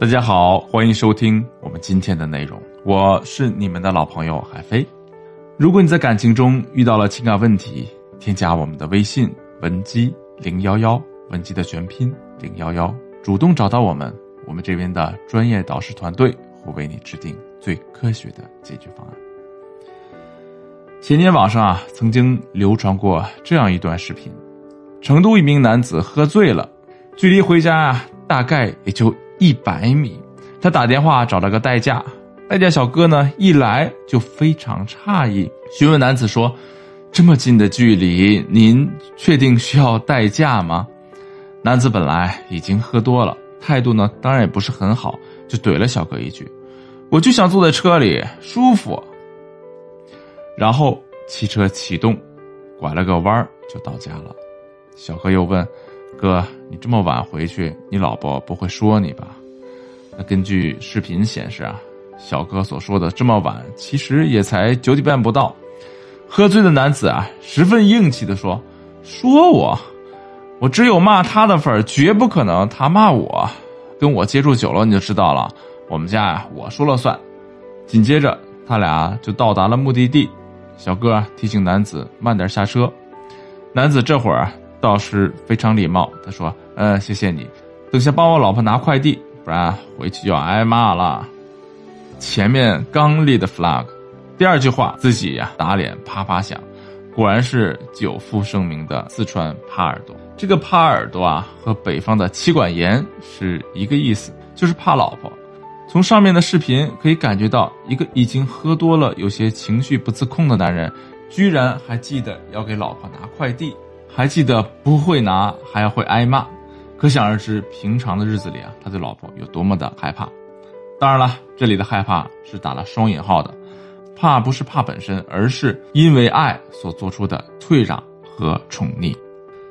大家好，欢迎收听我们今天的内容，我是你们的老朋友海飞。如果你在感情中遇到了情感问题，添加我们的微信文姬零幺幺，文姬的全拼零幺幺，主动找到我们，我们这边的专业导师团队会为你制定最科学的解决方案。前年网上啊，曾经流传过这样一段视频：成都一名男子喝醉了，距离回家啊，大概也就。一百米，他打电话找了个代驾，代驾小哥呢一来就非常诧异，询问男子说：“这么近的距离，您确定需要代驾吗？”男子本来已经喝多了，态度呢当然也不是很好，就怼了小哥一句：“我就想坐在车里舒服。”然后汽车启动，拐了个弯就到家了。小哥又问。哥，你这么晚回去，你老婆不会说你吧？那根据视频显示啊，小哥所说的这么晚，其实也才九点半不到。喝醉的男子啊，十分硬气的说：“说我，我只有骂他的份儿，绝不可能他骂我。跟我接触久了，你就知道了。我们家呀，我说了算。”紧接着，他俩就到达了目的地。小哥提醒男子慢点下车。男子这会儿。倒是非常礼貌，他说：“嗯，谢谢你，等下帮我老婆拿快递，不然回去就要挨骂了。”前面刚立的 flag，第二句话自己呀打脸啪啪响，果然是久负盛名的四川耙耳朵。这个耙耳朵啊，和北方的妻管严是一个意思，就是怕老婆。从上面的视频可以感觉到，一个已经喝多了、有些情绪不自控的男人，居然还记得要给老婆拿快递。还记得不会拿，还要会挨骂，可想而知，平常的日子里啊，他对老婆有多么的害怕。当然了，这里的害怕是打了双引号的，怕不是怕本身，而是因为爱所做出的退让和宠溺。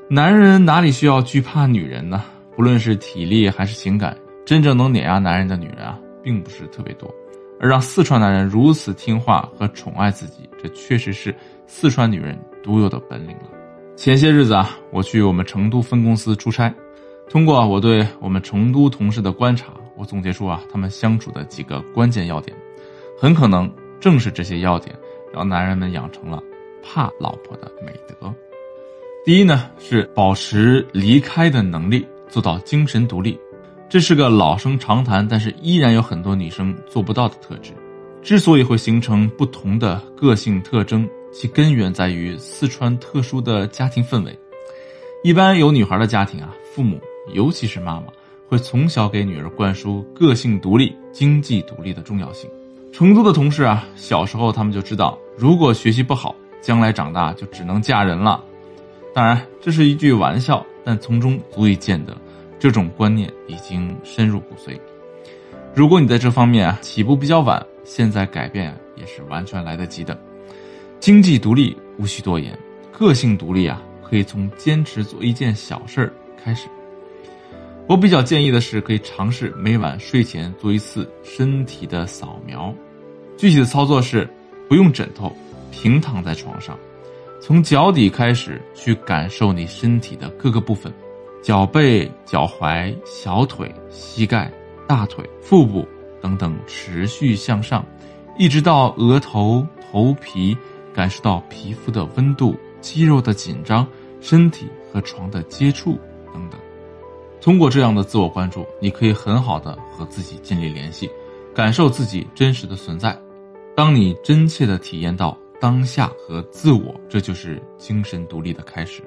男人哪里需要惧怕女人呢？不论是体力还是情感，真正能碾压男人的女人啊，并不是特别多。而让四川男人如此听话和宠爱自己，这确实是四川女人独有的本领了。前些日子啊，我去我们成都分公司出差，通过我对我们成都同事的观察，我总结出啊，他们相处的几个关键要点，很可能正是这些要点，让男人们养成了怕老婆的美德。第一呢，是保持离开的能力，做到精神独立，这是个老生常谈，但是依然有很多女生做不到的特质。之所以会形成不同的个性特征。其根源在于四川特殊的家庭氛围，一般有女孩的家庭啊，父母尤其是妈妈会从小给女儿灌输个性独立、经济独立的重要性。成都的同事啊，小时候他们就知道，如果学习不好，将来长大就只能嫁人了。当然，这是一句玩笑，但从中足以见得，这种观念已经深入骨髓。如果你在这方面啊起步比较晚，现在改变也是完全来得及的。经济独立无需多言，个性独立啊，可以从坚持做一件小事儿开始。我比较建议的是，可以尝试每晚睡前做一次身体的扫描。具体的操作是，不用枕头，平躺在床上，从脚底开始去感受你身体的各个部分：脚背、脚踝、小腿、膝盖、大腿、腹部等等，持续向上，一直到额头、头皮。感受到皮肤的温度、肌肉的紧张、身体和床的接触等等。通过这样的自我关注，你可以很好的和自己建立联系，感受自己真实的存在。当你真切的体验到当下和自我，这就是精神独立的开始。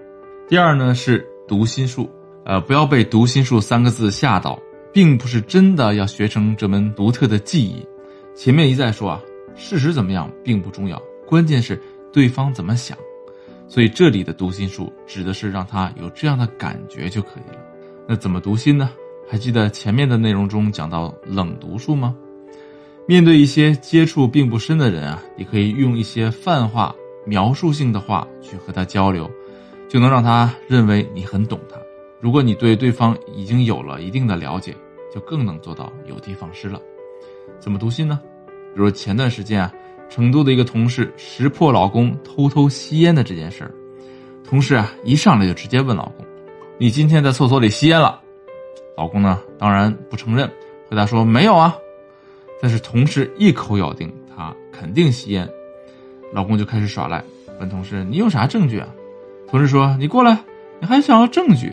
第二呢是读心术，呃，不要被“读心术”三个字吓到，并不是真的要学成这门独特的技艺。前面一再说啊，事实怎么样并不重要。关键是对方怎么想，所以这里的读心术指的是让他有这样的感觉就可以了。那怎么读心呢？还记得前面的内容中讲到冷读术吗？面对一些接触并不深的人啊，你可以用一些泛化、描述性的话去和他交流，就能让他认为你很懂他。如果你对对方已经有了一定的了解，就更能做到有的放矢了。怎么读心呢？比如前段时间啊。成都的一个同事识破老公偷偷吸烟的这件事儿，同事啊一上来就直接问老公：“你今天在厕所里吸烟了？”老公呢当然不承认，回答说没有啊。但是同事一口咬定他肯定吸烟，老公就开始耍赖，问同事你有啥证据啊？同事说你过来，你还想要证据？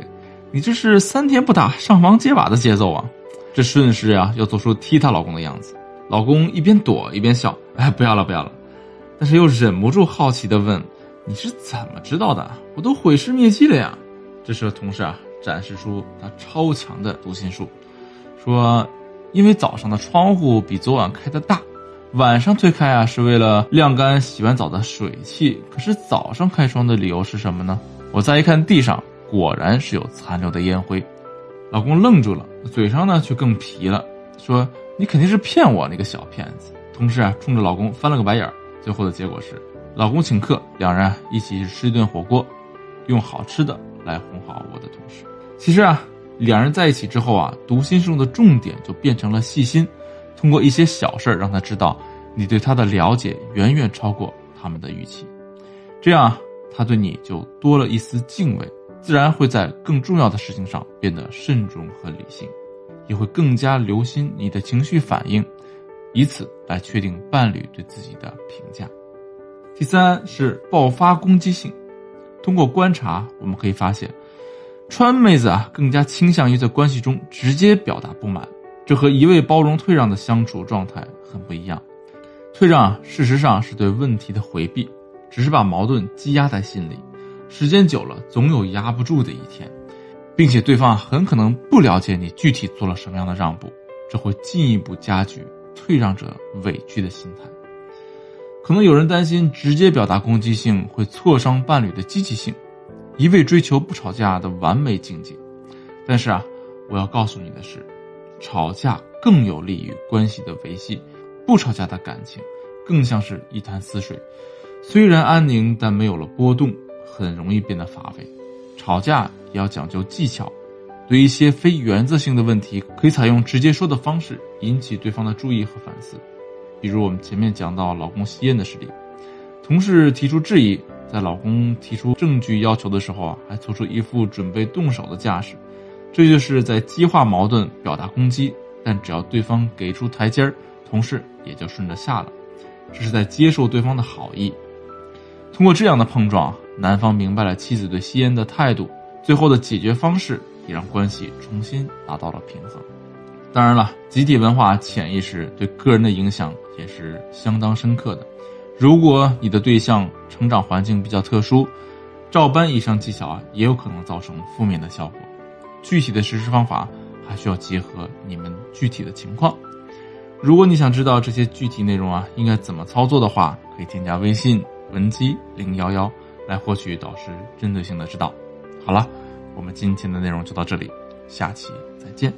你这是三天不打上房揭瓦的节奏啊！这顺势啊要做出踢她老公的样子，老公一边躲一边笑，哎不要了不要了，但是又忍不住好奇的问你是怎么知道的？我都毁尸灭迹了呀！这时候同事啊展示出他超强的读心术，说。因为早上的窗户比昨晚开的大，晚上推开啊是为了晾干洗完澡的水汽。可是早上开窗的理由是什么呢？我再一看地上，果然是有残留的烟灰。老公愣住了，嘴上呢却更皮了，说：“你肯定是骗我，那个小骗子。”同事啊冲着老公翻了个白眼儿。最后的结果是，老公请客，两人一起吃一顿火锅，用好吃的来哄好我的同事。其实啊。两人在一起之后啊，读心术的重点就变成了细心，通过一些小事儿让他知道你对他的了解远远超过他们的预期，这样啊他对你就多了一丝敬畏，自然会在更重要的事情上变得慎重和理性，也会更加留心你的情绪反应，以此来确定伴侣对自己的评价。第三是爆发攻击性，通过观察我们可以发现。川妹子啊，更加倾向于在关系中直接表达不满，这和一味包容退让的相处状态很不一样。退让事实上是对问题的回避，只是把矛盾积压在心里，时间久了总有压不住的一天，并且对方很可能不了解你具体做了什么样的让步，这会进一步加剧退让者委屈的心态。可能有人担心直接表达攻击性会挫伤伴侣的积极性。一味追求不吵架的完美境界，但是啊，我要告诉你的是，吵架更有利于关系的维系。不吵架的感情，更像是一潭死水，虽然安宁，但没有了波动，很容易变得乏味。吵架也要讲究技巧，对一些非原则性的问题，可以采用直接说的方式，引起对方的注意和反思。比如我们前面讲到老公吸烟的事例，同事提出质疑。在老公提出证据要求的时候啊，还做出一副准备动手的架势，这就是在激化矛盾、表达攻击。但只要对方给出台阶儿，同事也就顺着下了，这是在接受对方的好意。通过这样的碰撞，男方明白了妻子对吸烟的态度，最后的解决方式也让关系重新达到了平衡。当然了，集体文化潜意识对个人的影响也是相当深刻的。如果你的对象成长环境比较特殊，照搬以上技巧啊，也有可能造成负面的效果。具体的实施方法还需要结合你们具体的情况。如果你想知道这些具体内容啊，应该怎么操作的话，可以添加微信文姬零幺幺来获取导师针对性的指导。好了，我们今天的内容就到这里，下期再见。